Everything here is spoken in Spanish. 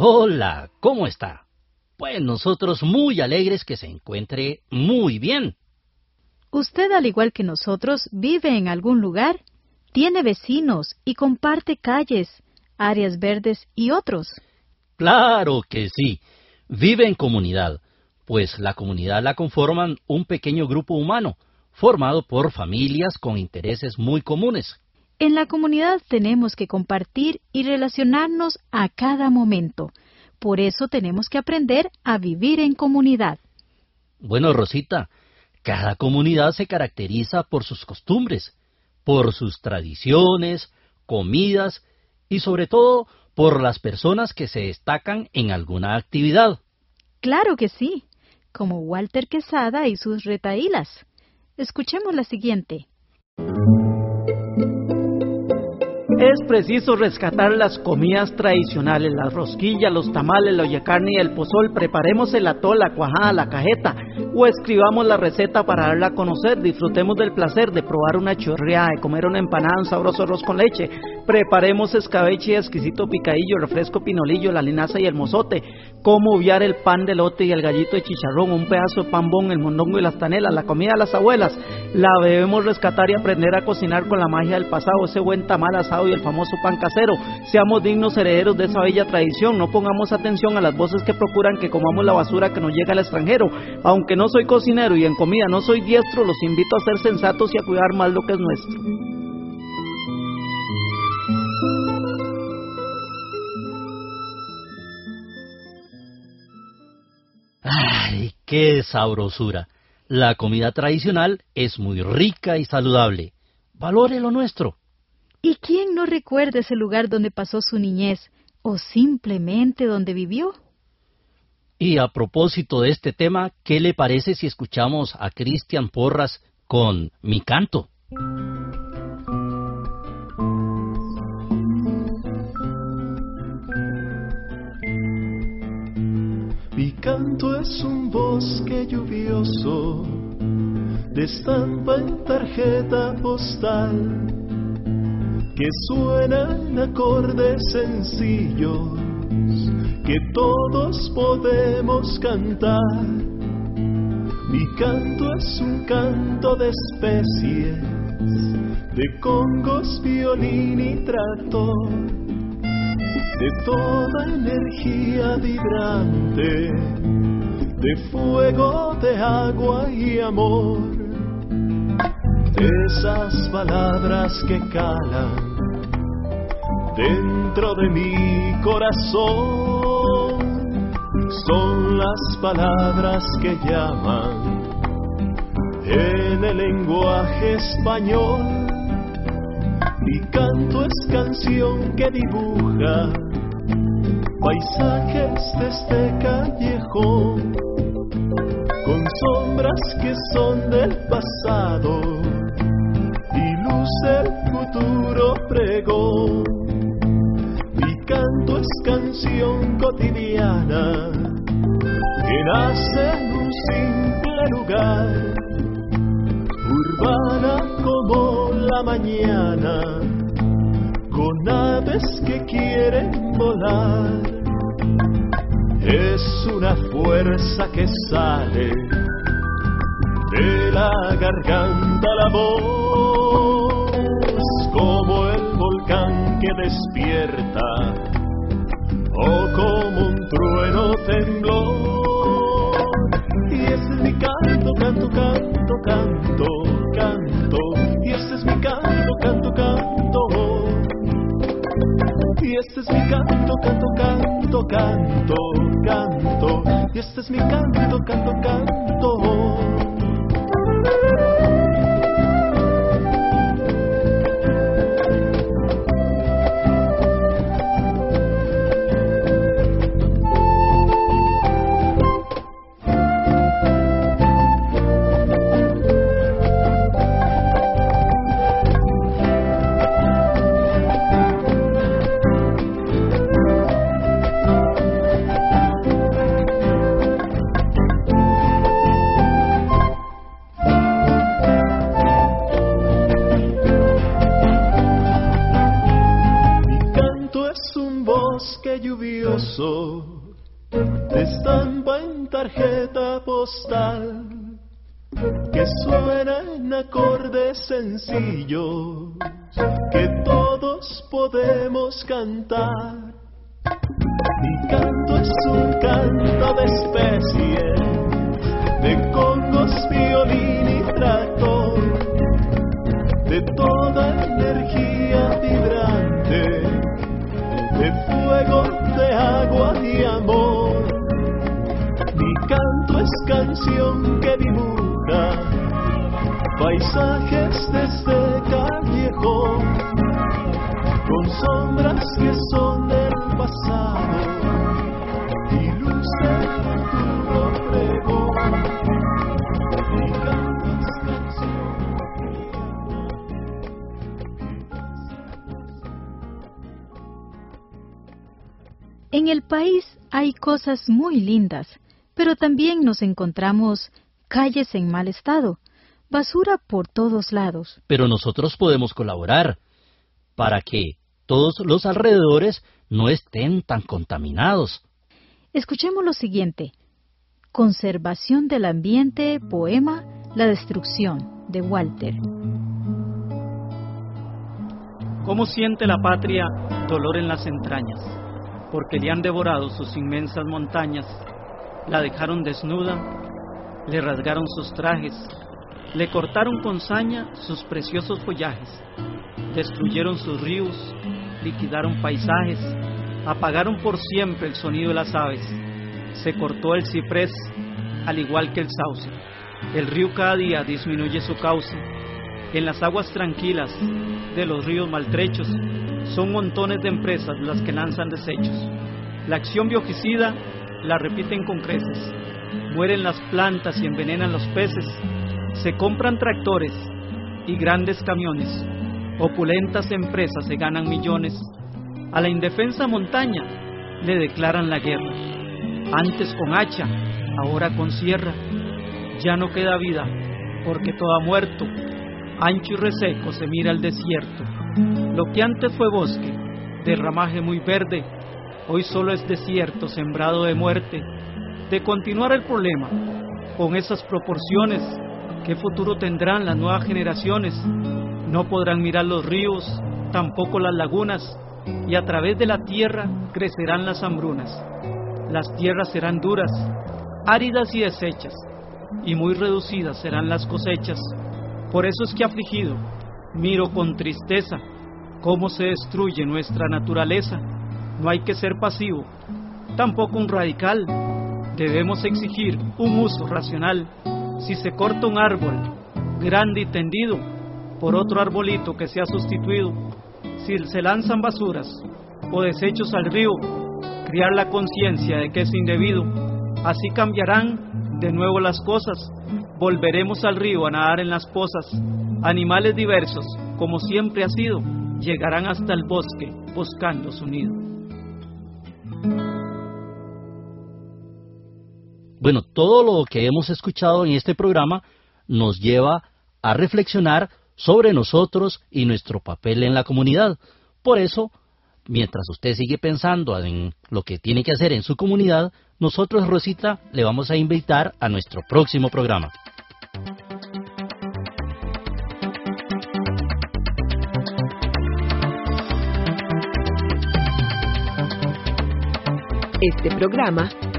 Hola, ¿cómo está? Pues nosotros muy alegres que se encuentre muy bien. Usted, al igual que nosotros, vive en algún lugar, tiene vecinos y comparte calles, áreas verdes y otros. Claro que sí. Vive en comunidad, pues la comunidad la conforman un pequeño grupo humano, formado por familias con intereses muy comunes. En la comunidad tenemos que compartir y relacionarnos a cada momento. Por eso tenemos que aprender a vivir en comunidad. Bueno, Rosita, cada comunidad se caracteriza por sus costumbres, por sus tradiciones, comidas y sobre todo por las personas que se destacan en alguna actividad. Claro que sí, como Walter Quesada y sus retaílas. Escuchemos la siguiente. Es preciso rescatar las comidas tradicionales, las rosquillas, los tamales, la olla carne y el pozol. Preparemos el atol, la cuajada, la cajeta escribamos la receta para darla a conocer. Disfrutemos del placer de probar una chorreada, de comer una empanada, un sabroso arroz con leche. Preparemos escabeche y exquisito picadillo, refresco pinolillo, la linaza y el mozote. Cómo obviar el pan de lote y el gallito de chicharrón, un pedazo de pan el mondongo y las tanelas, la comida de las abuelas. La debemos rescatar y aprender a cocinar con la magia del pasado, ese buen tamal asado y el famoso pan casero. Seamos dignos herederos de esa bella tradición. No pongamos atención a las voces que procuran que comamos la basura que nos llega al extranjero. Aunque no soy cocinero y en comida no soy diestro, los invito a ser sensatos y a cuidar más lo que es nuestro. ¡Ay, qué sabrosura! La comida tradicional es muy rica y saludable. Valore lo nuestro. ¿Y quién no recuerda ese lugar donde pasó su niñez o simplemente donde vivió? Y a propósito de este tema, ¿qué le parece si escuchamos a Cristian Porras con Mi canto? Mi canto es un bosque lluvioso de estampa en tarjeta postal que suenan acordes sencillos que todos podemos cantar. Mi canto es un canto de especies, de congos, violín y tractor, de toda energía vibrante, de fuego, de agua y amor. Esas palabras que calan dentro de mi corazón son las palabras que llaman en el lenguaje español. Mi canto es canción que dibuja paisajes de este callejón con sombras que son del pasado urbana como la mañana, con aves que quieren volar. Es una fuerza que sale de la garganta la voz, como el volcán que despierta o como un trueno temblor. bosque lluvioso te estampa en tarjeta postal que suena en acordes sencillos que todos podemos cantar. Mi canto es que dibuja paisajes desde callejón, con sombras que son del pasado y luz del futuro pregón. En el país hay cosas muy lindas, pero también nos encontramos calles en mal estado, basura por todos lados. Pero nosotros podemos colaborar para que todos los alrededores no estén tan contaminados. Escuchemos lo siguiente. Conservación del ambiente, poema La destrucción, de Walter. ¿Cómo siente la patria dolor en las entrañas? Porque le han devorado sus inmensas montañas, la dejaron desnuda, le rasgaron sus trajes, le cortaron con saña sus preciosos follajes, destruyeron sus ríos, liquidaron paisajes, apagaron por siempre el sonido de las aves, se cortó el ciprés al igual que el sauce. El río cada día disminuye su cauce. En las aguas tranquilas de los ríos maltrechos son montones de empresas las que lanzan desechos. La acción biogicida la repiten con creces. Mueren las plantas y envenenan los peces. Se compran tractores y grandes camiones. Opulentas empresas se ganan millones. A la indefensa montaña le declaran la guerra. Antes con hacha, ahora con sierra. Ya no queda vida, porque todo ha muerto. Ancho y reseco se mira el desierto. Lo que antes fue bosque, de ramaje muy verde, hoy solo es desierto sembrado de muerte. De continuar el problema, con esas proporciones, ¿qué futuro tendrán las nuevas generaciones? No podrán mirar los ríos, tampoco las lagunas, y a través de la tierra crecerán las hambrunas. Las tierras serán duras, áridas y deshechas, y muy reducidas serán las cosechas. Por eso es que afligido, miro con tristeza cómo se destruye nuestra naturaleza. No hay que ser pasivo, tampoco un radical. Debemos exigir un uso racional. Si se corta un árbol grande y tendido por otro arbolito que sea sustituido, si se lanzan basuras o desechos al río, criar la conciencia de que es indebido. Así cambiarán de nuevo las cosas. Volveremos al río a nadar en las pozas. Animales diversos, como siempre ha sido, llegarán hasta el bosque buscando su nido. Bueno, todo lo que hemos escuchado en este programa nos lleva a reflexionar sobre nosotros y nuestro papel en la comunidad. Por eso, mientras usted sigue pensando en lo que tiene que hacer en su comunidad, nosotros, Rosita, le vamos a invitar a nuestro próximo programa. Este programa